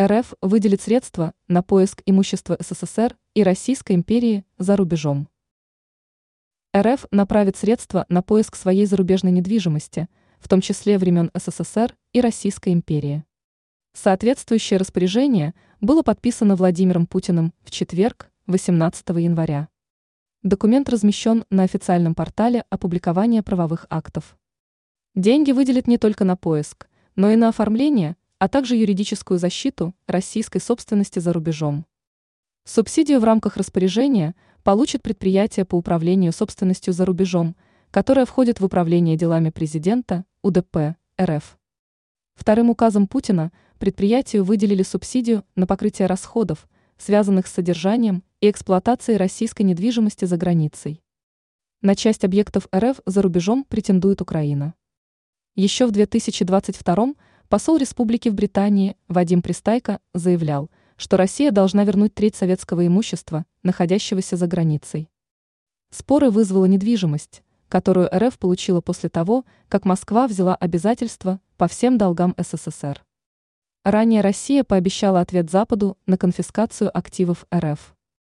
РФ выделит средства на поиск имущества СССР и Российской империи за рубежом. РФ направит средства на поиск своей зарубежной недвижимости, в том числе времен СССР и Российской империи. Соответствующее распоряжение было подписано Владимиром Путиным в четверг, 18 января. Документ размещен на официальном портале опубликования правовых актов. Деньги выделят не только на поиск, но и на оформление, а также юридическую защиту российской собственности за рубежом. Субсидию в рамках распоряжения получит предприятие по управлению собственностью за рубежом, которое входит в управление делами президента УДП РФ. Вторым указом Путина предприятию выделили субсидию на покрытие расходов, связанных с содержанием и эксплуатацией российской недвижимости за границей. На часть объектов РФ за рубежом претендует Украина. Еще в 2022 посол республики в Британии Вадим Пристайко заявлял, что Россия должна вернуть треть советского имущества, находящегося за границей. Споры вызвала недвижимость, которую РФ получила после того, как Москва взяла обязательства по всем долгам СССР. Ранее Россия пообещала ответ Западу на конфискацию активов РФ.